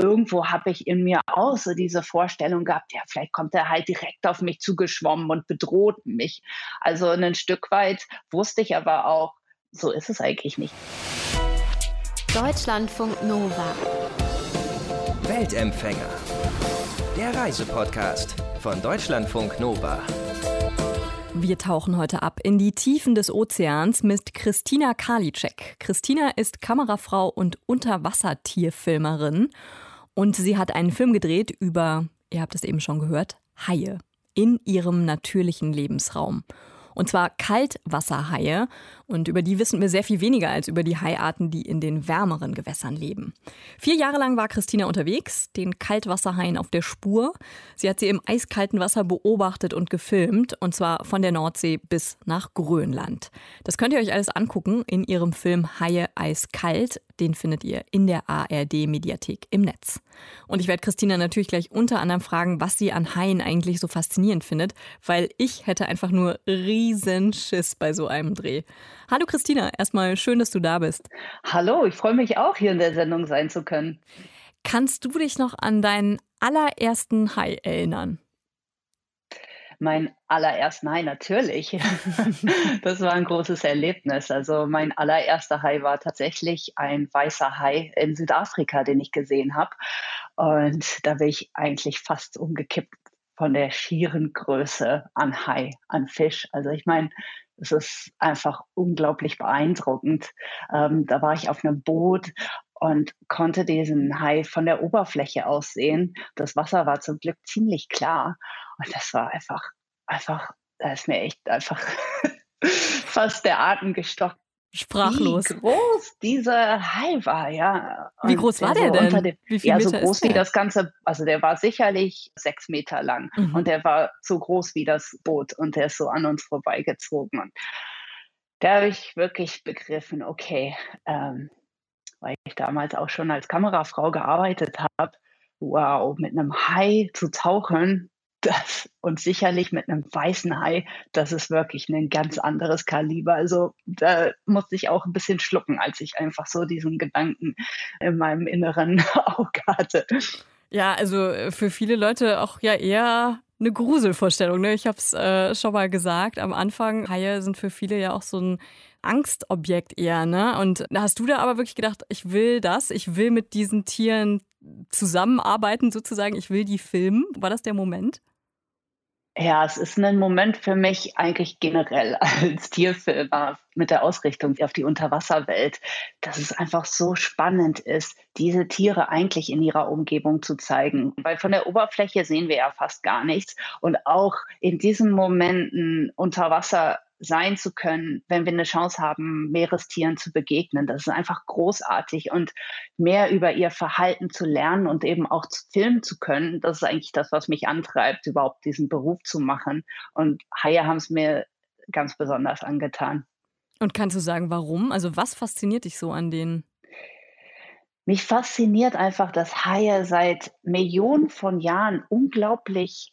irgendwo habe ich in mir auch so diese Vorstellung gehabt, ja, vielleicht kommt er halt direkt auf mich zugeschwommen und bedroht mich. Also ein Stück weit wusste ich aber auch, so ist es eigentlich nicht. Deutschlandfunk Nova. Weltempfänger. Der Reisepodcast von Deutschlandfunk Nova. Wir tauchen heute ab in die Tiefen des Ozeans mit Christina Karliczek. Christina ist Kamerafrau und Unterwassertierfilmerin und sie hat einen Film gedreht über, ihr habt es eben schon gehört, Haie in ihrem natürlichen Lebensraum. Und zwar Kaltwasserhaie. Und über die wissen wir sehr viel weniger als über die Haiarten, die in den wärmeren Gewässern leben. Vier Jahre lang war Christina unterwegs, den Kaltwasserhaien auf der Spur. Sie hat sie im eiskalten Wasser beobachtet und gefilmt. Und zwar von der Nordsee bis nach Grönland. Das könnt ihr euch alles angucken in ihrem Film Haie eiskalt. Den findet ihr in der ARD-Mediathek im Netz. Und ich werde Christina natürlich gleich unter anderem fragen, was sie an Haien eigentlich so faszinierend findet, weil ich hätte einfach nur riesen Schiss bei so einem Dreh. Hallo Christina, erstmal schön, dass du da bist. Hallo, ich freue mich auch, hier in der Sendung sein zu können. Kannst du dich noch an deinen allerersten Hai erinnern? Mein allererster Hai natürlich. das war ein großes Erlebnis. Also mein allererster Hai war tatsächlich ein weißer Hai in Südafrika, den ich gesehen habe. Und da bin ich eigentlich fast umgekippt von der schieren Größe an Hai, an Fisch. Also ich meine, es ist einfach unglaublich beeindruckend. Ähm, da war ich auf einem Boot und konnte diesen Hai von der Oberfläche aus sehen. Das Wasser war zum Glück ziemlich klar. Und das war einfach, einfach, da ist mir echt einfach fast der Atem gestockt. Sprachlos. Wie groß dieser Hai war, ja. Und wie groß war der, der denn? Dem, wie viel ja, Meter so groß wie das Ganze, also der war sicherlich sechs Meter lang mhm. und der war so groß wie das Boot und der ist so an uns vorbeigezogen. Und da habe ich wirklich begriffen, okay, ähm, weil ich damals auch schon als Kamerafrau gearbeitet habe, wow, mit einem Hai zu tauchen, das, und sicherlich mit einem weißen Hai, das ist wirklich ein ganz anderes Kaliber. Also da musste ich auch ein bisschen schlucken, als ich einfach so diesen Gedanken in meinem inneren Auge hatte. Ja, also äh, für viele Leute auch ja eher eine Gruselvorstellung. Ne? Ich habe es äh, schon mal gesagt am Anfang. Haie sind für viele ja auch so ein Angstobjekt eher. Ne? Und hast du da aber wirklich gedacht, ich will das, ich will mit diesen Tieren zusammenarbeiten sozusagen, ich will die filmen. War das der Moment? Ja, es ist ein Moment für mich eigentlich generell als Tierfilmer mit der Ausrichtung auf die Unterwasserwelt, dass es einfach so spannend ist, diese Tiere eigentlich in ihrer Umgebung zu zeigen. Weil von der Oberfläche sehen wir ja fast gar nichts. Und auch in diesen Momenten unter Wasser sein zu können, wenn wir eine Chance haben, Meerestieren zu begegnen. Das ist einfach großartig und mehr über ihr Verhalten zu lernen und eben auch zu filmen zu können. Das ist eigentlich das, was mich antreibt, überhaupt diesen Beruf zu machen. Und Haie haben es mir ganz besonders angetan. Und kannst du sagen, warum? Also was fasziniert dich so an denen? Mich fasziniert einfach, dass Haie seit Millionen von Jahren unglaublich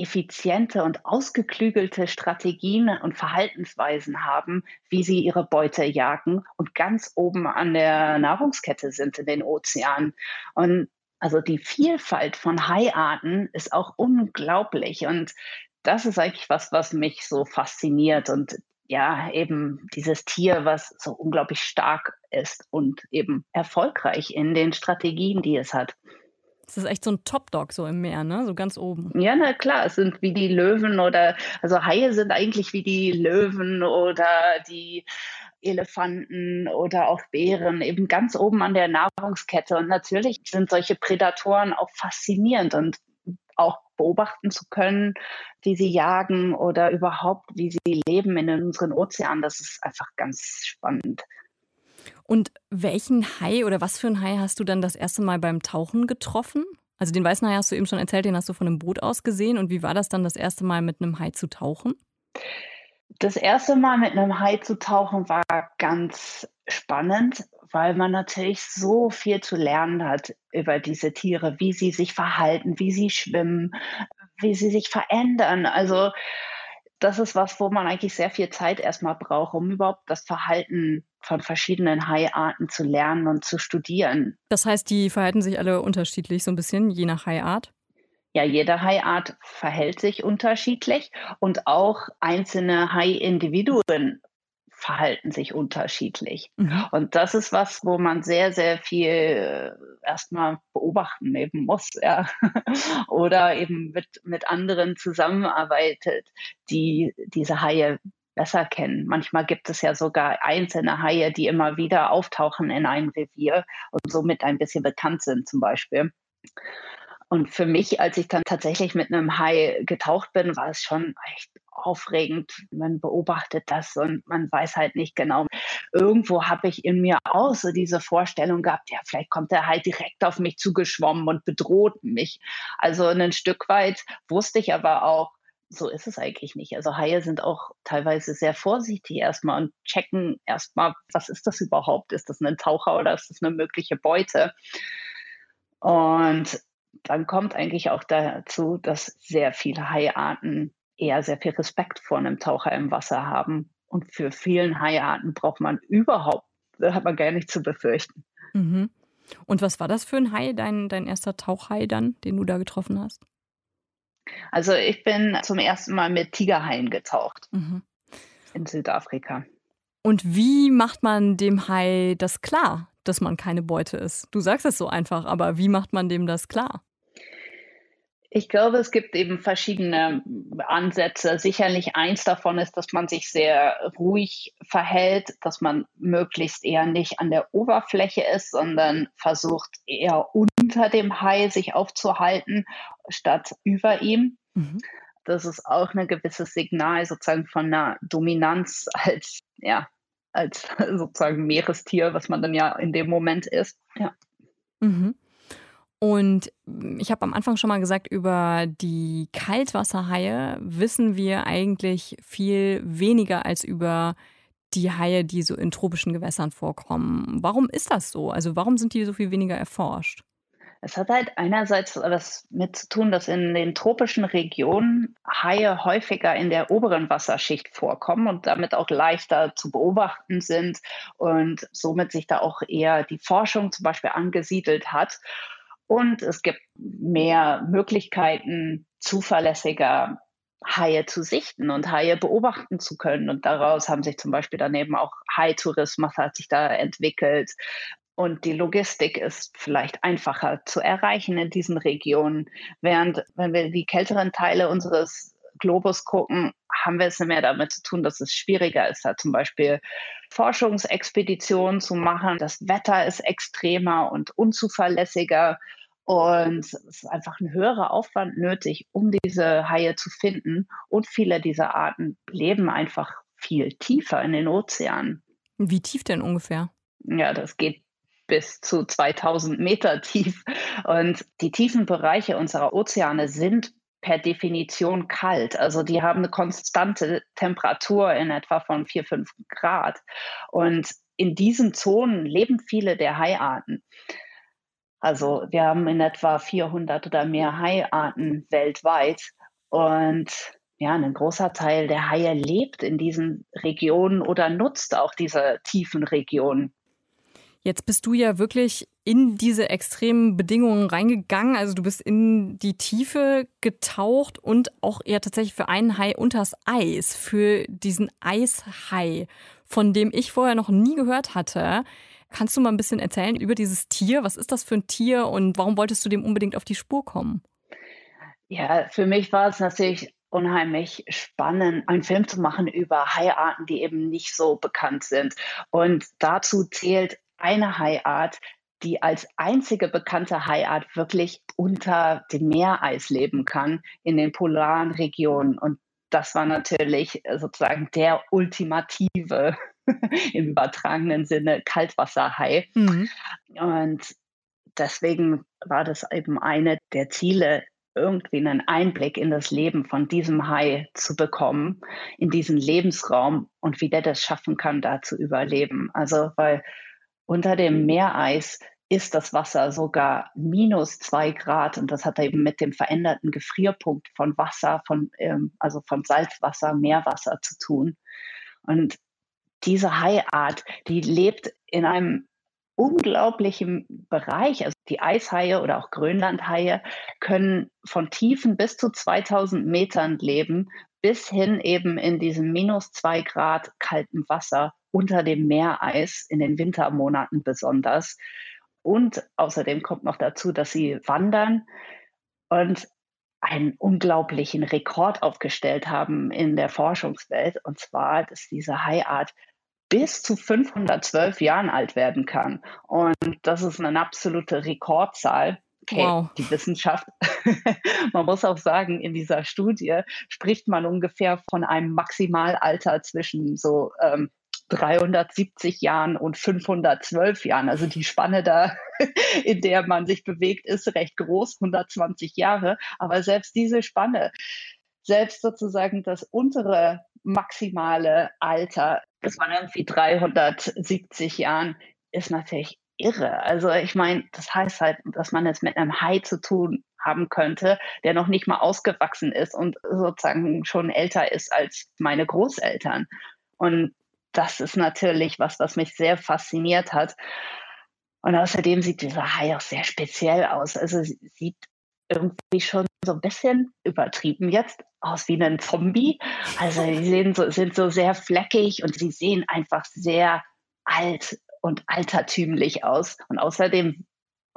effiziente und ausgeklügelte Strategien und Verhaltensweisen haben, wie sie ihre Beute jagen und ganz oben an der Nahrungskette sind in den Ozeanen. Und also die Vielfalt von Haiarten ist auch unglaublich und das ist eigentlich was, was mich so fasziniert und ja, eben dieses Tier, was so unglaublich stark ist und eben erfolgreich in den Strategien, die es hat. Das ist echt so ein Top-Dog so im Meer, ne? So ganz oben. Ja, na klar, es sind wie die Löwen oder, also Haie sind eigentlich wie die Löwen oder die Elefanten oder auch Bären, eben ganz oben an der Nahrungskette. Und natürlich sind solche Prädatoren auch faszinierend und auch beobachten zu können, wie sie jagen oder überhaupt, wie sie leben in unseren Ozeanen. Das ist einfach ganz spannend. Und welchen Hai oder was für ein Hai hast du dann das erste Mal beim Tauchen getroffen? Also den weißen Hai hast du eben schon erzählt, den hast du von einem Boot aus gesehen. Und wie war das dann das erste Mal mit einem Hai zu tauchen? Das erste Mal mit einem Hai zu tauchen war ganz spannend, weil man natürlich so viel zu lernen hat über diese Tiere, wie sie sich verhalten, wie sie schwimmen, wie sie sich verändern. Also das ist was, wo man eigentlich sehr viel Zeit erstmal braucht, um überhaupt das Verhalten von verschiedenen Haiarten zu lernen und zu studieren. Das heißt, die verhalten sich alle unterschiedlich, so ein bisschen, je nach Haiart? Ja, jede Haiart verhält sich unterschiedlich und auch einzelne Hai-Individuen verhalten sich unterschiedlich. Mhm. Und das ist was, wo man sehr, sehr viel äh, erstmal beobachten eben muss, ja. Oder eben mit, mit anderen zusammenarbeitet, die diese Haie besser kennen. Manchmal gibt es ja sogar einzelne Haie, die immer wieder auftauchen in einem Revier und somit ein bisschen bekannt sind zum Beispiel. Und für mich, als ich dann tatsächlich mit einem Hai getaucht bin, war es schon echt aufregend. Man beobachtet das und man weiß halt nicht genau. Irgendwo habe ich in mir auch so diese Vorstellung gehabt, ja, vielleicht kommt der Hai direkt auf mich zugeschwommen und bedroht mich. Also ein Stück weit wusste ich aber auch, so ist es eigentlich nicht. Also Haie sind auch teilweise sehr vorsichtig erstmal und checken erstmal, was ist das überhaupt? Ist das ein Taucher oder ist das eine mögliche Beute? Und dann kommt eigentlich auch dazu, dass sehr viele Haiarten eher sehr viel Respekt vor einem Taucher im Wasser haben. Und für vielen Haiarten braucht man überhaupt, da hat man gar nicht zu befürchten. Mhm. Und was war das für ein Hai, dein, dein erster Tauchhai dann, den du da getroffen hast? Also ich bin zum ersten Mal mit Tigerhaien getaucht mhm. in Südafrika. Und wie macht man dem Hai das klar, dass man keine Beute ist? Du sagst es so einfach, aber wie macht man dem das klar? Ich glaube, es gibt eben verschiedene Ansätze. Sicherlich eins davon ist, dass man sich sehr ruhig verhält, dass man möglichst eher nicht an der Oberfläche ist, sondern versucht eher unter dem Hai sich aufzuhalten, statt über ihm. Mhm. Das ist auch ein gewisses Signal sozusagen von einer Dominanz als, ja, als sozusagen Meerestier, was man dann ja in dem Moment ist. Ja. Mhm. Und ich habe am Anfang schon mal gesagt, über die Kaltwasserhaie wissen wir eigentlich viel weniger als über die Haie, die so in tropischen Gewässern vorkommen. Warum ist das so? Also warum sind die so viel weniger erforscht? Es hat halt einerseits was mit zu tun, dass in den tropischen Regionen Haie häufiger in der oberen Wasserschicht vorkommen und damit auch leichter zu beobachten sind und somit sich da auch eher die Forschung zum Beispiel angesiedelt hat. Und es gibt mehr Möglichkeiten, zuverlässiger Haie zu sichten und Haie beobachten zu können. Und daraus haben sich zum Beispiel daneben auch Hai-Tourismus hat sich da entwickelt. Und die Logistik ist vielleicht einfacher zu erreichen in diesen Regionen. Während, wenn wir die kälteren Teile unseres Globus gucken, haben wir es mehr damit zu tun, dass es schwieriger ist, da zum Beispiel Forschungsexpeditionen zu machen. Das Wetter ist extremer und unzuverlässiger. Und es ist einfach ein höherer Aufwand nötig, um diese Haie zu finden. Und viele dieser Arten leben einfach viel tiefer in den Ozeanen. Wie tief denn ungefähr? Ja, das geht bis zu 2000 Meter tief. Und die tiefen Bereiche unserer Ozeane sind per Definition kalt. Also die haben eine konstante Temperatur in etwa von 4, 5 Grad. Und in diesen Zonen leben viele der Haiarten. Also wir haben in etwa 400 oder mehr Haiarten weltweit und ja, ein großer Teil der Haie lebt in diesen Regionen oder nutzt auch diese tiefen Regionen. Jetzt bist du ja wirklich in diese extremen Bedingungen reingegangen. Also du bist in die Tiefe getaucht und auch eher tatsächlich für einen Hai unters Eis, für diesen Eishai, von dem ich vorher noch nie gehört hatte. Kannst du mal ein bisschen erzählen über dieses Tier? Was ist das für ein Tier und warum wolltest du dem unbedingt auf die Spur kommen? Ja, für mich war es natürlich unheimlich spannend, einen Film zu machen über Haiarten, die eben nicht so bekannt sind. Und dazu zählt eine Haiart, die als einzige bekannte Haiart wirklich unter dem Meereis leben kann, in den polaren Regionen. Und das war natürlich sozusagen der ultimative im übertragenen Sinne Kaltwasserhai. Mhm. Und deswegen war das eben eine der Ziele, irgendwie einen Einblick in das Leben von diesem Hai zu bekommen, in diesen Lebensraum und wie der das schaffen kann, da zu überleben. Also, weil unter dem Meereis ist das Wasser sogar minus zwei Grad und das hat eben mit dem veränderten Gefrierpunkt von Wasser, von, ähm, also von Salzwasser, Meerwasser zu tun. Und diese Haiart, die lebt in einem unglaublichen Bereich. Also die Eishaie oder auch Grönlandhaie können von Tiefen bis zu 2000 Metern leben, bis hin eben in diesem minus zwei Grad kalten Wasser unter dem Meereis in den Wintermonaten besonders. Und außerdem kommt noch dazu, dass sie wandern und einen unglaublichen Rekord aufgestellt haben in der Forschungswelt. Und zwar, dass diese Haiart bis zu 512 Jahren alt werden kann. Und das ist eine absolute Rekordzahl. Okay, wow. die Wissenschaft. man muss auch sagen, in dieser Studie spricht man ungefähr von einem Maximalalter zwischen so ähm, 370 Jahren und 512 Jahren. Also die Spanne da, in der man sich bewegt, ist recht groß, 120 Jahre. Aber selbst diese Spanne, selbst sozusagen das untere maximale Alter, das waren irgendwie 370 Jahren, ist natürlich irre. Also ich meine, das heißt halt, dass man es mit einem Hai zu tun haben könnte, der noch nicht mal ausgewachsen ist und sozusagen schon älter ist als meine Großeltern. Und das ist natürlich was, was mich sehr fasziniert hat. Und außerdem sieht dieser Hai auch sehr speziell aus. Also sieht irgendwie schon so ein bisschen übertrieben jetzt aus wie ein Zombie. Also sie sehen so, sind so sehr fleckig und sie sehen einfach sehr alt und altertümlich aus. Und außerdem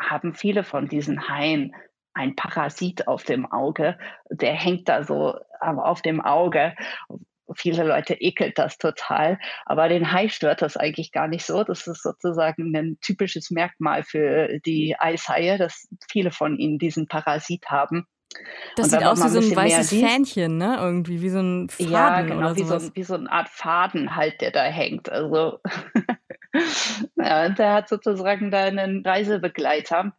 haben viele von diesen Haien ein Parasit auf dem Auge. Der hängt da so auf dem Auge viele Leute ekelt das total, aber den Hai stört das eigentlich gar nicht so. Das ist sozusagen ein typisches Merkmal für die Eishaie, dass viele von ihnen diesen Parasit haben. Das sieht aus wie so ein weißes Fähnchen, ne? Irgendwie wie so ein Faden ja, genau, oder wie so, wie so eine Art Faden halt, der da hängt. Also ja, der hat sozusagen da einen Reisebegleiter.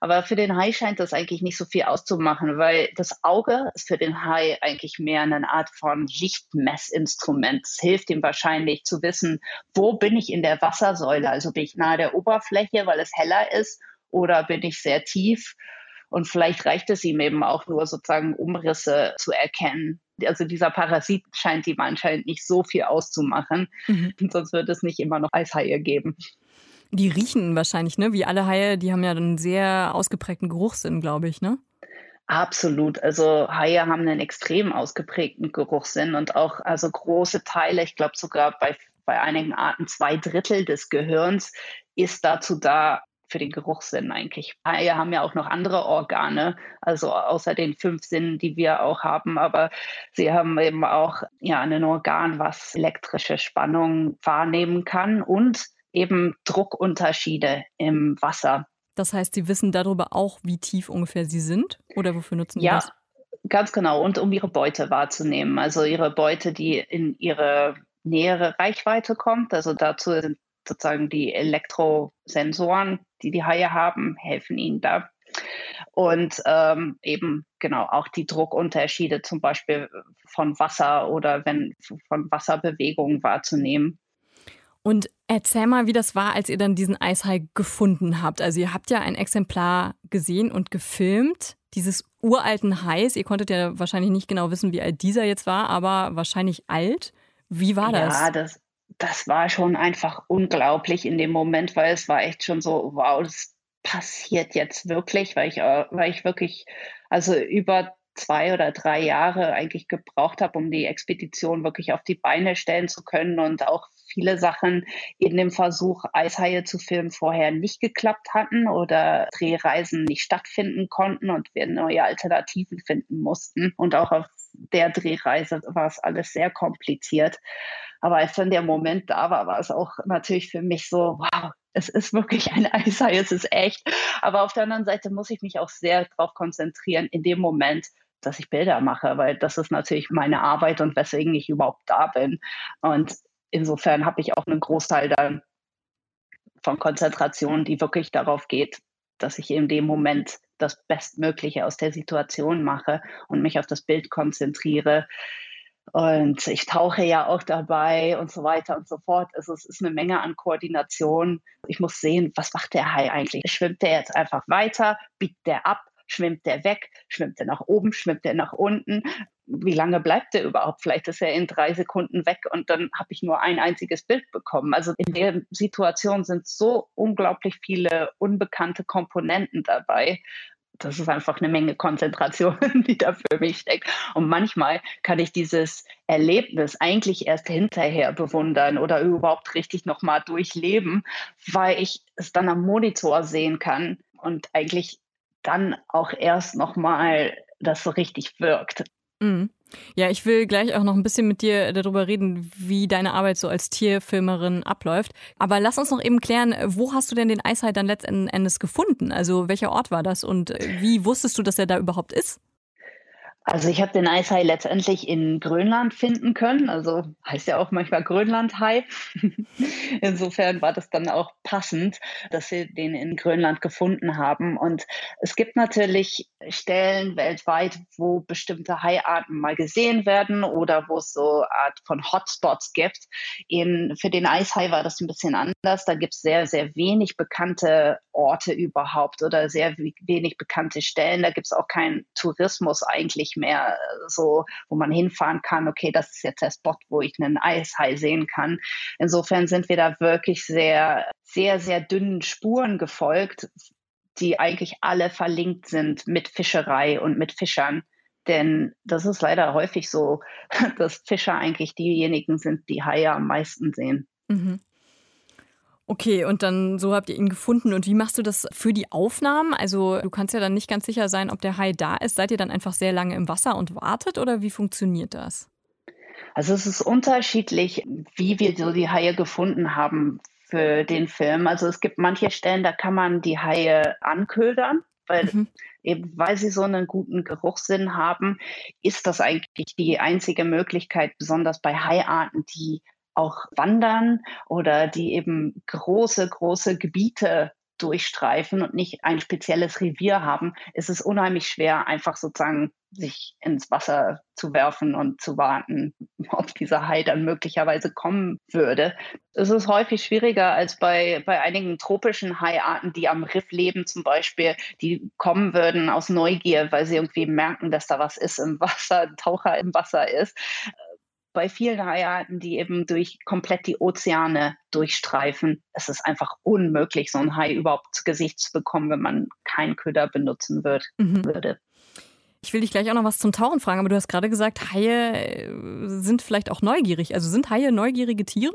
Aber für den Hai scheint das eigentlich nicht so viel auszumachen, weil das Auge ist für den Hai eigentlich mehr eine Art von Lichtmessinstrument. Es hilft ihm wahrscheinlich zu wissen, wo bin ich in der Wassersäule? Also bin ich nahe der Oberfläche, weil es heller ist, oder bin ich sehr tief? Und vielleicht reicht es ihm eben auch nur sozusagen Umrisse zu erkennen. Also dieser Parasit scheint ihm anscheinend nicht so viel auszumachen. Mhm. Sonst wird es nicht immer noch Eishaie geben. Die riechen wahrscheinlich, ne? Wie alle Haie, die haben ja einen sehr ausgeprägten Geruchssinn, glaube ich, ne? Absolut. Also Haie haben einen extrem ausgeprägten Geruchssinn und auch also große Teile, ich glaube sogar bei, bei einigen Arten zwei Drittel des Gehirns ist dazu da, für den Geruchssinn eigentlich. Haie haben ja auch noch andere Organe, also außer den fünf Sinnen, die wir auch haben, aber sie haben eben auch ja ein Organ, was elektrische Spannung wahrnehmen kann und eben Druckunterschiede im Wasser. Das heißt, Sie wissen darüber auch, wie tief ungefähr Sie sind? Oder wofür nutzen Sie ja, das? Ja, ganz genau. Und um Ihre Beute wahrzunehmen. Also Ihre Beute, die in Ihre nähere Reichweite kommt. Also dazu sind sozusagen die Elektrosensoren, die die Haie haben, helfen Ihnen da. Und ähm, eben genau auch die Druckunterschiede zum Beispiel von Wasser oder wenn von Wasserbewegungen wahrzunehmen. Und erzähl mal, wie das war, als ihr dann diesen Eishai gefunden habt. Also ihr habt ja ein Exemplar gesehen und gefilmt, dieses uralten Hais. Ihr konntet ja wahrscheinlich nicht genau wissen, wie alt dieser jetzt war, aber wahrscheinlich alt. Wie war das? Ja, das, das war schon einfach unglaublich in dem Moment, weil es war echt schon so, wow, das passiert jetzt wirklich, weil ich, äh, weil ich wirklich, also über zwei oder drei Jahre eigentlich gebraucht habe, um die Expedition wirklich auf die Beine stellen zu können und auch viele Sachen in dem Versuch, Eishaie zu filmen, vorher nicht geklappt hatten oder Drehreisen nicht stattfinden konnten und wir neue Alternativen finden mussten. Und auch auf der Drehreise war es alles sehr kompliziert. Aber als dann der Moment da war, war es auch natürlich für mich so, wow, es ist wirklich ein Eishai, es ist echt. Aber auf der anderen Seite muss ich mich auch sehr darauf konzentrieren, in dem Moment dass ich Bilder mache, weil das ist natürlich meine Arbeit und weswegen ich überhaupt da bin. Und insofern habe ich auch einen Großteil dann von Konzentration, die wirklich darauf geht, dass ich in dem Moment das Bestmögliche aus der Situation mache und mich auf das Bild konzentriere. Und ich tauche ja auch dabei und so weiter und so fort. Also es ist eine Menge an Koordination. Ich muss sehen, was macht der Hai eigentlich? Schwimmt der jetzt einfach weiter? Biegt der ab? Schwimmt der weg? Schwimmt der nach oben? Schwimmt der nach unten? Wie lange bleibt der überhaupt? Vielleicht ist er in drei Sekunden weg und dann habe ich nur ein einziges Bild bekommen. Also in der Situation sind so unglaublich viele unbekannte Komponenten dabei das ist einfach eine Menge Konzentration, die da für mich steckt. Und manchmal kann ich dieses Erlebnis eigentlich erst hinterher bewundern oder überhaupt richtig nochmal durchleben, weil ich es dann am Monitor sehen kann und eigentlich dann auch erst nochmal das so richtig wirkt. Mhm. Ja, ich will gleich auch noch ein bisschen mit dir darüber reden, wie deine Arbeit so als Tierfilmerin abläuft. Aber lass uns noch eben klären, wo hast du denn den Eishai dann letzten Endes gefunden? Also welcher Ort war das und wie wusstest du, dass er da überhaupt ist? Also ich habe den Eishai letztendlich in Grönland finden können. Also heißt ja auch manchmal Grönlandhai. Insofern war das dann auch passend, dass sie den in Grönland gefunden haben. Und es gibt natürlich Stellen weltweit, wo bestimmte Haiarten mal gesehen werden oder wo es so Art von Hotspots gibt. In, für den Eishai war das ein bisschen anders. Da gibt es sehr, sehr wenig bekannte Orte überhaupt oder sehr wenig bekannte Stellen. Da gibt es auch keinen Tourismus eigentlich mehr äh, so, wo man hinfahren kann, okay, das ist jetzt der Spot, wo ich einen Eishai sehen kann. Insofern sind wir da wirklich sehr, sehr, sehr dünnen Spuren gefolgt, die eigentlich alle verlinkt sind mit Fischerei und mit Fischern. Denn das ist leider häufig so, dass Fischer eigentlich diejenigen sind, die Haie am meisten sehen. Mhm. Okay, und dann so habt ihr ihn gefunden. Und wie machst du das für die Aufnahmen? Also du kannst ja dann nicht ganz sicher sein, ob der Hai da ist. Seid ihr dann einfach sehr lange im Wasser und wartet oder wie funktioniert das? Also es ist unterschiedlich, wie wir so die Haie gefunden haben für den Film. Also es gibt manche Stellen, da kann man die Haie anködern, weil mhm. eben weil sie so einen guten Geruchssinn haben, ist das eigentlich die einzige Möglichkeit, besonders bei Haiarten, die auch wandern oder die eben große, große Gebiete durchstreifen und nicht ein spezielles Revier haben, ist es unheimlich schwer, einfach sozusagen sich ins Wasser zu werfen und zu warten, ob dieser Hai dann möglicherweise kommen würde. Es ist häufig schwieriger als bei, bei einigen tropischen Haiarten, die am Riff leben zum Beispiel, die kommen würden aus Neugier, weil sie irgendwie merken, dass da was ist im Wasser, ein Taucher im Wasser ist bei vielen Haiarten, die eben durch komplett die Ozeane durchstreifen, ist es einfach unmöglich, so ein Hai überhaupt zu Gesicht zu bekommen, wenn man keinen Köder benutzen wird, mhm. würde. Ich will dich gleich auch noch was zum Tauchen fragen, aber du hast gerade gesagt, Haie äh, sind vielleicht auch neugierig. Also sind Haie neugierige Tiere?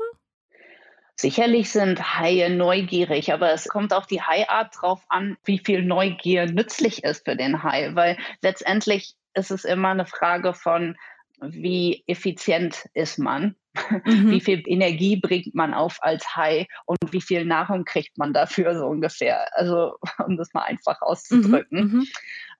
Sicherlich sind Haie neugierig, aber es kommt auf die Haiart drauf an, wie viel Neugier nützlich ist für den Hai, weil letztendlich ist es immer eine Frage von, wie effizient ist man, mhm. wie viel Energie bringt man auf als Hai und wie viel Nahrung kriegt man dafür so ungefähr. Also um das mal einfach auszudrücken. Mhm. mhm.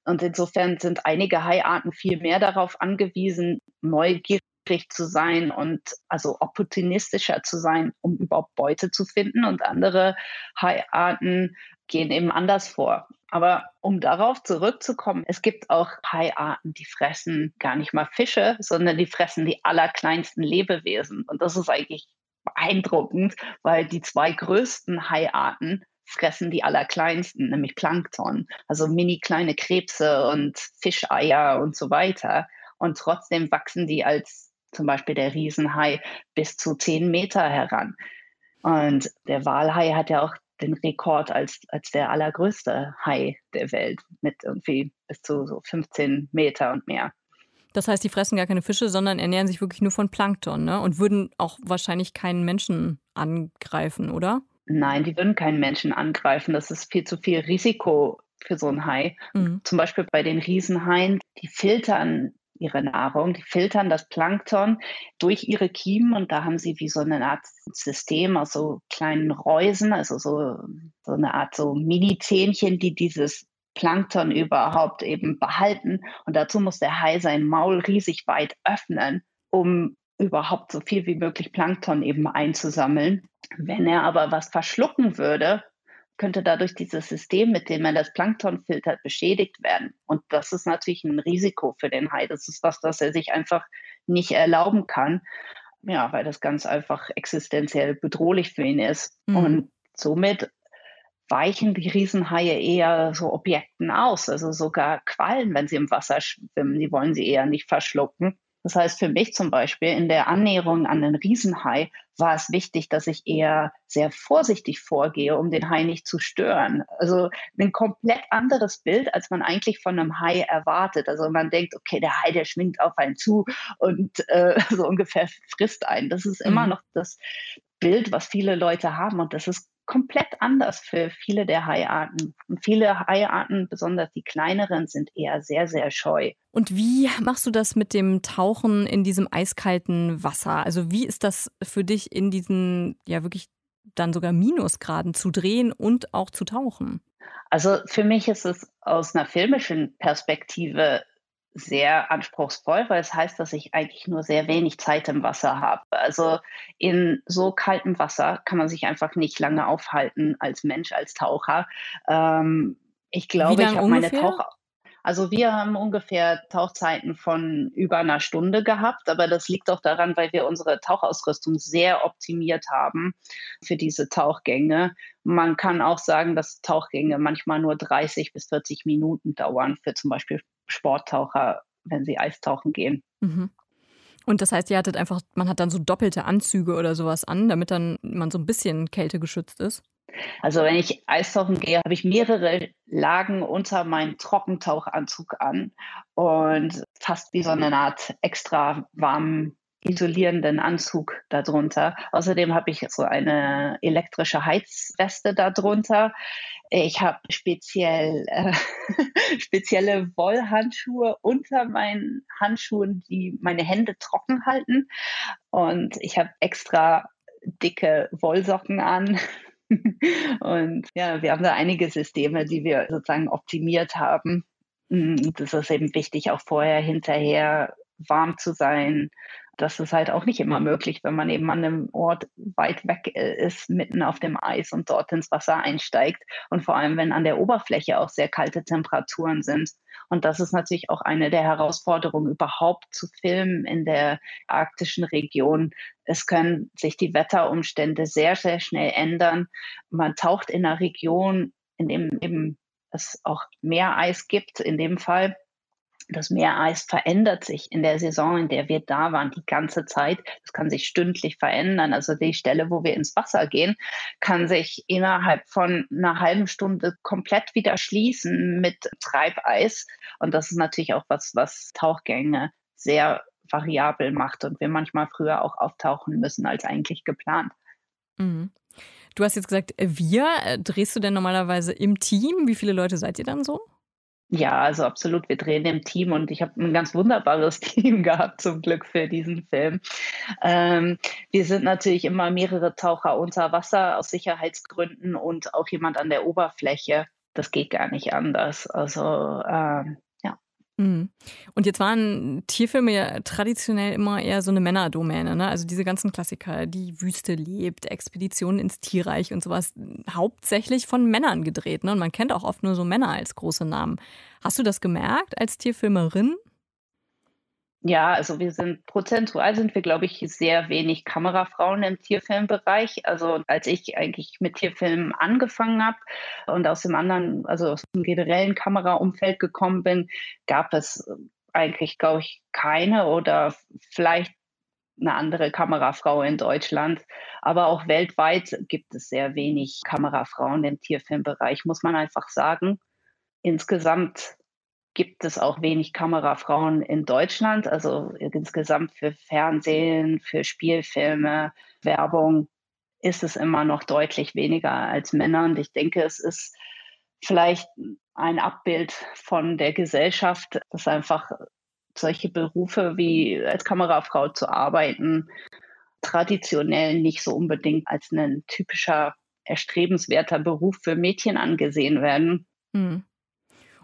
Und insofern sind einige Haiarten viel mehr darauf angewiesen, neugierig zu sein und also opportunistischer zu sein, um überhaupt Beute zu finden. Und andere Haiarten gehen eben anders vor. Aber um darauf zurückzukommen, es gibt auch Haiarten, die fressen gar nicht mal Fische, sondern die fressen die allerkleinsten Lebewesen. Und das ist eigentlich beeindruckend, weil die zwei größten Haiarten fressen die allerkleinsten, nämlich Plankton, also mini kleine Krebse und Fischeier und so weiter. Und trotzdem wachsen die als zum Beispiel der Riesenhai bis zu zehn Meter heran. Und der Walhai hat ja auch den Rekord als, als der allergrößte Hai der Welt mit irgendwie bis zu so 15 Meter und mehr. Das heißt, die fressen gar keine Fische, sondern ernähren sich wirklich nur von Plankton ne? und würden auch wahrscheinlich keinen Menschen angreifen, oder? Nein, die würden keinen Menschen angreifen. Das ist viel zu viel Risiko für so einen Hai. Mhm. Zum Beispiel bei den Riesenhaien, die filtern ihre Nahrung. Die filtern das Plankton durch ihre Kiemen und da haben sie wie so eine Art System aus so kleinen Reusen, also so, so eine Art so Mini-Zähnchen, die dieses Plankton überhaupt eben behalten. Und dazu muss der Hai sein Maul riesig weit öffnen, um überhaupt so viel wie möglich Plankton eben einzusammeln. Wenn er aber was verschlucken würde, könnte dadurch dieses System, mit dem man das Plankton filtert, beschädigt werden. Und das ist natürlich ein Risiko für den Hai. Das ist was, das er sich einfach nicht erlauben kann. Ja, weil das ganz einfach existenziell bedrohlich für ihn ist. Mhm. Und somit weichen die Riesenhaie eher so Objekten aus, also sogar Quallen, wenn sie im Wasser schwimmen. Die wollen sie eher nicht verschlucken. Das heißt, für mich zum Beispiel in der Annäherung an den Riesenhai war es wichtig, dass ich eher sehr vorsichtig vorgehe, um den Hai nicht zu stören. Also ein komplett anderes Bild, als man eigentlich von einem Hai erwartet. Also man denkt, okay, der Hai, der schwingt auf einen zu und äh, so ungefähr frisst einen. Das ist immer mhm. noch das Bild, was viele Leute haben und das ist komplett anders für viele der Haiarten. Und viele Haiarten, besonders die kleineren, sind eher sehr, sehr scheu. Und wie machst du das mit dem Tauchen in diesem eiskalten Wasser? Also wie ist das für dich in diesen, ja wirklich dann sogar Minusgraden zu drehen und auch zu tauchen? Also für mich ist es aus einer filmischen Perspektive sehr anspruchsvoll, weil es heißt, dass ich eigentlich nur sehr wenig Zeit im Wasser habe. Also in so kaltem Wasser kann man sich einfach nicht lange aufhalten als Mensch, als Taucher. Ähm, ich glaube, ich habe meine Taucher. Also wir haben ungefähr Tauchzeiten von über einer Stunde gehabt, aber das liegt auch daran, weil wir unsere Tauchausrüstung sehr optimiert haben für diese Tauchgänge. Man kann auch sagen, dass Tauchgänge manchmal nur 30 bis 40 Minuten dauern für zum Beispiel Sporttaucher, wenn sie Eistauchen gehen. Mhm. Und das heißt, ihr hattet einfach, man hat dann so doppelte Anzüge oder sowas an, damit dann man so ein bisschen kältegeschützt ist? Also wenn ich Eistauchen gehe, habe ich mehrere Lagen unter meinen Trockentauchanzug an und fast wie so eine Art extra warmen isolierenden Anzug darunter. Außerdem habe ich so eine elektrische Heizweste darunter. Ich habe speziell, äh, spezielle Wollhandschuhe unter meinen Handschuhen, die meine Hände trocken halten. Und ich habe extra dicke Wollsocken an. Und ja, wir haben da einige Systeme, die wir sozusagen optimiert haben. Mm, das ist eben wichtig, auch vorher, hinterher warm zu sein, das ist halt auch nicht immer möglich, wenn man eben an einem Ort weit weg äh, ist, mitten auf dem Eis und dort ins Wasser einsteigt. Und vor allem, wenn an der Oberfläche auch sehr kalte Temperaturen sind. Und das ist natürlich auch eine der Herausforderungen, überhaupt zu filmen in der arktischen Region. Es können sich die Wetterumstände sehr, sehr schnell ändern. Man taucht in einer Region, in dem eben es auch mehr Eis gibt, in dem Fall das Meereis verändert sich in der Saison, in der wir da waren, die ganze Zeit. Das kann sich stündlich verändern. Also die Stelle, wo wir ins Wasser gehen, kann sich innerhalb von einer halben Stunde komplett wieder schließen mit Treibeis. Und das ist natürlich auch was, was Tauchgänge sehr variabel macht und wir manchmal früher auch auftauchen müssen als eigentlich geplant. Mhm. Du hast jetzt gesagt, wir. Drehst du denn normalerweise im Team? Wie viele Leute seid ihr dann so? Ja, also absolut. Wir drehen im Team und ich habe ein ganz wunderbares Team gehabt, zum Glück für diesen Film. Ähm, wir sind natürlich immer mehrere Taucher unter Wasser aus Sicherheitsgründen und auch jemand an der Oberfläche. Das geht gar nicht anders. Also ähm. Und jetzt waren Tierfilme ja traditionell immer eher so eine Männerdomäne, ne? Also diese ganzen Klassiker, die Wüste lebt, Expeditionen ins Tierreich und sowas, hauptsächlich von Männern gedreht, ne? Und man kennt auch oft nur so Männer als große Namen. Hast du das gemerkt als Tierfilmerin? Ja, also wir sind prozentual sind wir, glaube ich, sehr wenig Kamerafrauen im Tierfilmbereich. Also als ich eigentlich mit Tierfilmen angefangen habe und aus dem anderen, also aus dem generellen Kameraumfeld gekommen bin, gab es eigentlich, glaube ich, keine oder vielleicht eine andere Kamerafrau in Deutschland. Aber auch weltweit gibt es sehr wenig Kamerafrauen im Tierfilmbereich, muss man einfach sagen. Insgesamt gibt es auch wenig Kamerafrauen in Deutschland. Also insgesamt für Fernsehen, für Spielfilme, Werbung ist es immer noch deutlich weniger als Männer. Und ich denke, es ist vielleicht ein Abbild von der Gesellschaft, dass einfach solche Berufe wie als Kamerafrau zu arbeiten traditionell nicht so unbedingt als ein typischer erstrebenswerter Beruf für Mädchen angesehen werden. Mhm.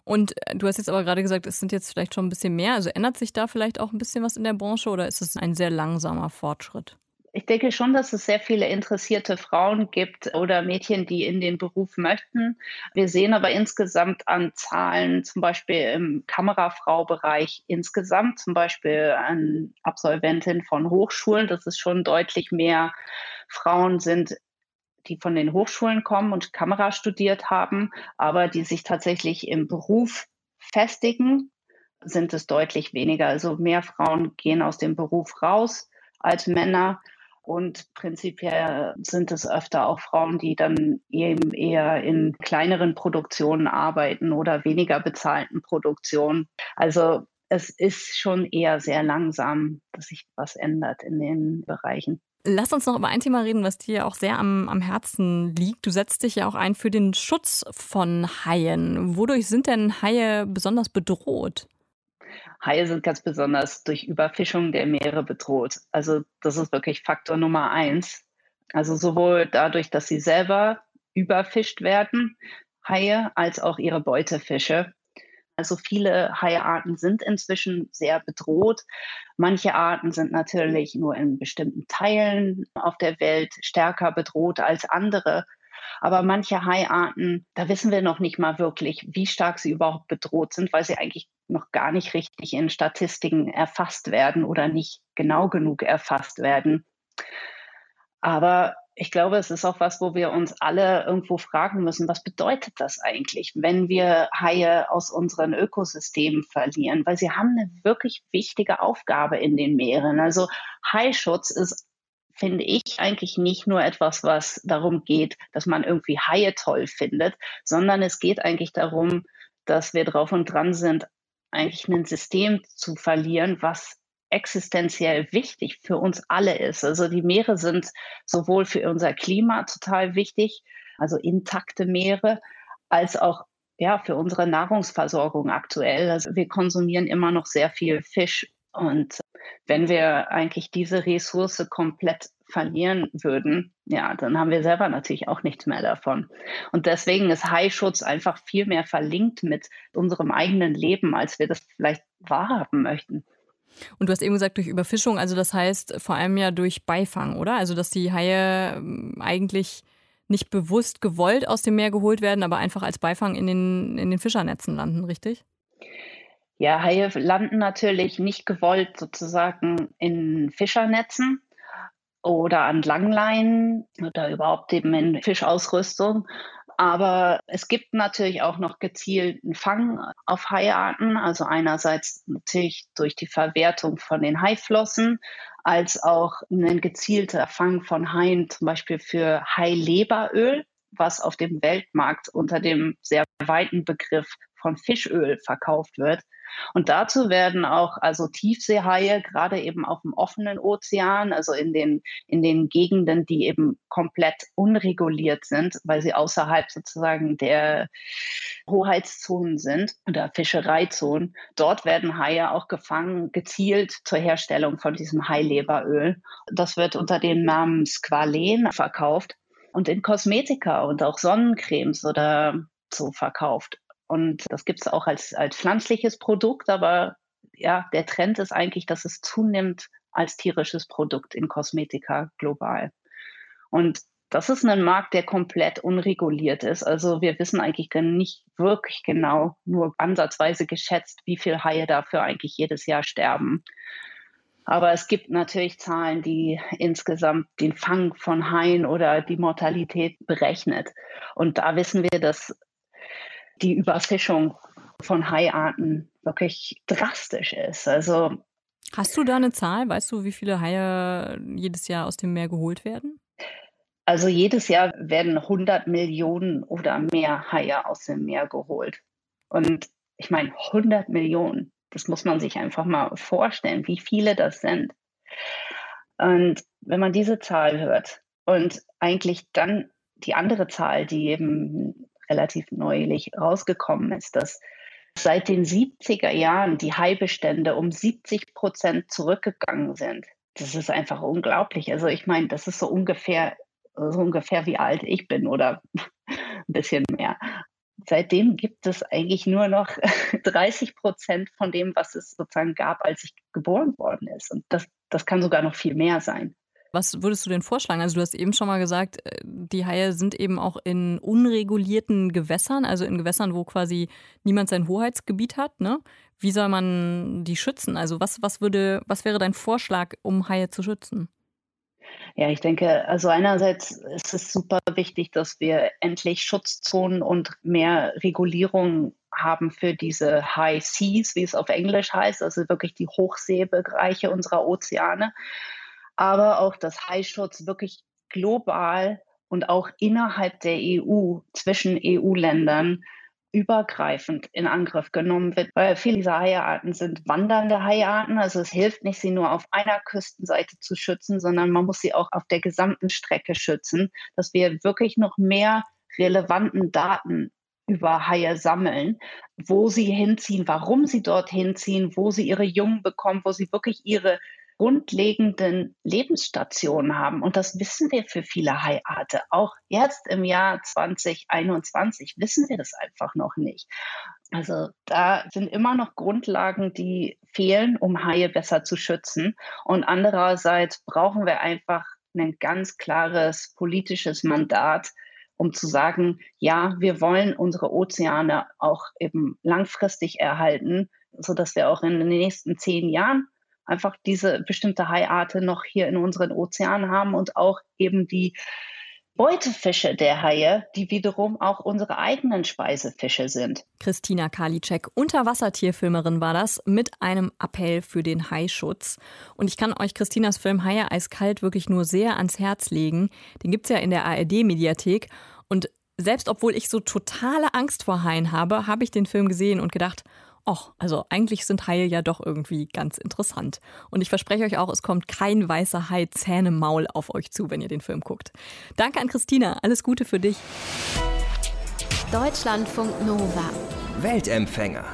Und äh, du hast jetzt aber gerade gesagt, es sind jetzt vielleicht schon ein bisschen mehr. Also ändert sich da vielleicht auch ein bisschen was in der Branche oder ist es ein sehr langsamer Fortschritt? Ich denke schon, dass es sehr viele interessierte Frauen gibt oder Mädchen, die in den Beruf möchten. Wir sehen aber insgesamt an Zahlen, zum Beispiel im Kamerafrau-Bereich insgesamt, zum Beispiel an Absolventinnen von Hochschulen, dass es schon deutlich mehr Frauen sind, die von den Hochschulen kommen und Kamera studiert haben, aber die sich tatsächlich im Beruf festigen, sind es deutlich weniger. Also mehr Frauen gehen aus dem Beruf raus als Männer. Und prinzipiell sind es öfter auch Frauen, die dann eben eher in kleineren Produktionen arbeiten oder weniger bezahlten Produktionen. Also es ist schon eher sehr langsam, dass sich was ändert in den Bereichen. Lass uns noch über ein Thema reden, was dir auch sehr am, am Herzen liegt. Du setzt dich ja auch ein für den Schutz von Haien. Wodurch sind denn Haie besonders bedroht? Haie sind ganz besonders durch Überfischung der Meere bedroht. Also das ist wirklich Faktor Nummer eins. Also sowohl dadurch, dass sie selber überfischt werden, Haie, als auch ihre Beutefische. Also viele Haiarten sind inzwischen sehr bedroht. Manche Arten sind natürlich nur in bestimmten Teilen auf der Welt stärker bedroht als andere. Aber manche Haiarten, da wissen wir noch nicht mal wirklich, wie stark sie überhaupt bedroht sind, weil sie eigentlich noch gar nicht richtig in Statistiken erfasst werden oder nicht genau genug erfasst werden. Aber ich glaube, es ist auch was, wo wir uns alle irgendwo fragen müssen, was bedeutet das eigentlich, wenn wir Haie aus unseren Ökosystemen verlieren? Weil sie haben eine wirklich wichtige Aufgabe in den Meeren. Also Haischutz ist finde ich eigentlich nicht nur etwas, was darum geht, dass man irgendwie Haie toll findet, sondern es geht eigentlich darum, dass wir drauf und dran sind, eigentlich ein System zu verlieren, was existenziell wichtig für uns alle ist. Also die Meere sind sowohl für unser Klima total wichtig, also intakte Meere, als auch ja, für unsere Nahrungsversorgung aktuell. Also wir konsumieren immer noch sehr viel Fisch und wenn wir eigentlich diese Ressource komplett verlieren würden, ja, dann haben wir selber natürlich auch nichts mehr davon. Und deswegen ist Haischutz einfach viel mehr verlinkt mit unserem eigenen Leben, als wir das vielleicht wahrhaben möchten. Und du hast eben gesagt, durch Überfischung, also das heißt vor allem ja durch Beifang, oder? Also dass die Haie ähm, eigentlich nicht bewusst gewollt aus dem Meer geholt werden, aber einfach als Beifang in den, in den Fischernetzen landen, richtig? Ja, Haie landen natürlich nicht gewollt sozusagen in Fischernetzen oder an Langleinen oder überhaupt eben in Fischausrüstung. Aber es gibt natürlich auch noch gezielten Fang auf Haiarten, also einerseits natürlich durch die Verwertung von den Haiflossen, als auch ein gezielter Fang von Haien, zum Beispiel für Haileberöl, was auf dem Weltmarkt unter dem sehr weiten Begriff von Fischöl verkauft wird. Und dazu werden auch also Tiefseehaie, gerade eben auf dem offenen Ozean, also in den, in den Gegenden, die eben komplett unreguliert sind, weil sie außerhalb sozusagen der Hoheitszonen sind oder Fischereizonen. Dort werden Haie auch gefangen, gezielt zur Herstellung von diesem Haileberöl. Das wird unter dem Namen Squalen verkauft und in Kosmetika und auch Sonnencremes oder so verkauft. Und das gibt es auch als, als pflanzliches Produkt, aber ja, der Trend ist eigentlich, dass es zunimmt als tierisches Produkt in Kosmetika global. Und das ist ein Markt, der komplett unreguliert ist. Also wir wissen eigentlich nicht wirklich genau, nur ansatzweise geschätzt, wie viele Haie dafür eigentlich jedes Jahr sterben. Aber es gibt natürlich Zahlen, die insgesamt den Fang von Haien oder die Mortalität berechnet. Und da wissen wir, dass die Überfischung von Haiarten wirklich drastisch ist. Also Hast du da eine Zahl? Weißt du, wie viele Haie jedes Jahr aus dem Meer geholt werden? Also jedes Jahr werden 100 Millionen oder mehr Haie aus dem Meer geholt. Und ich meine, 100 Millionen, das muss man sich einfach mal vorstellen, wie viele das sind. Und wenn man diese Zahl hört und eigentlich dann die andere Zahl, die eben relativ neulich rausgekommen ist, dass seit den 70er Jahren die Haibestände um 70 Prozent zurückgegangen sind. Das ist einfach unglaublich. Also ich meine, das ist so ungefähr, so ungefähr wie alt ich bin oder ein bisschen mehr. Seitdem gibt es eigentlich nur noch 30 Prozent von dem, was es sozusagen gab, als ich geboren worden ist. Und das, das kann sogar noch viel mehr sein. Was würdest du denn vorschlagen? Also du hast eben schon mal gesagt, äh, die Haie sind eben auch in unregulierten Gewässern, also in Gewässern, wo quasi niemand sein Hoheitsgebiet hat. Ne? Wie soll man die schützen? Also was, was, würde, was wäre dein Vorschlag, um Haie zu schützen? Ja, ich denke, also einerseits ist es super wichtig, dass wir endlich Schutzzonen und mehr Regulierung haben für diese High Seas, wie es auf Englisch heißt, also wirklich die Hochseebereiche unserer Ozeane, aber auch dass Haischutz wirklich global und auch innerhalb der EU zwischen EU-Ländern übergreifend in Angriff genommen wird, weil viele dieser Haiarten sind wandernde Haiarten. Also es hilft nicht, sie nur auf einer Küstenseite zu schützen, sondern man muss sie auch auf der gesamten Strecke schützen, dass wir wirklich noch mehr relevanten Daten über Haie sammeln, wo sie hinziehen, warum sie dort hinziehen, wo sie ihre Jungen bekommen, wo sie wirklich ihre grundlegenden Lebensstationen haben. Und das wissen wir für viele Haiarten. Auch jetzt im Jahr 2021 wissen wir das einfach noch nicht. Also da sind immer noch Grundlagen, die fehlen, um Haie besser zu schützen. Und andererseits brauchen wir einfach ein ganz klares politisches Mandat, um zu sagen, ja, wir wollen unsere Ozeane auch eben langfristig erhalten, sodass wir auch in den nächsten zehn Jahren einfach diese bestimmte Haiarte noch hier in unseren Ozeanen haben und auch eben die Beutefische der Haie, die wiederum auch unsere eigenen Speisefische sind. Christina Karliczek, Unterwassertierfilmerin war das, mit einem Appell für den Haischutz. Und ich kann euch Christinas Film Haie eiskalt wirklich nur sehr ans Herz legen. Den gibt es ja in der ARD-Mediathek. Und selbst obwohl ich so totale Angst vor Haien habe, habe ich den Film gesehen und gedacht, ach, also eigentlich sind Haie ja doch irgendwie ganz interessant. Und ich verspreche euch auch, es kommt kein weißer Hai Zähne Maul auf euch zu, wenn ihr den Film guckt. Danke an Christina, alles Gute für dich. Deutschlandfunk Nova. Weltempfänger.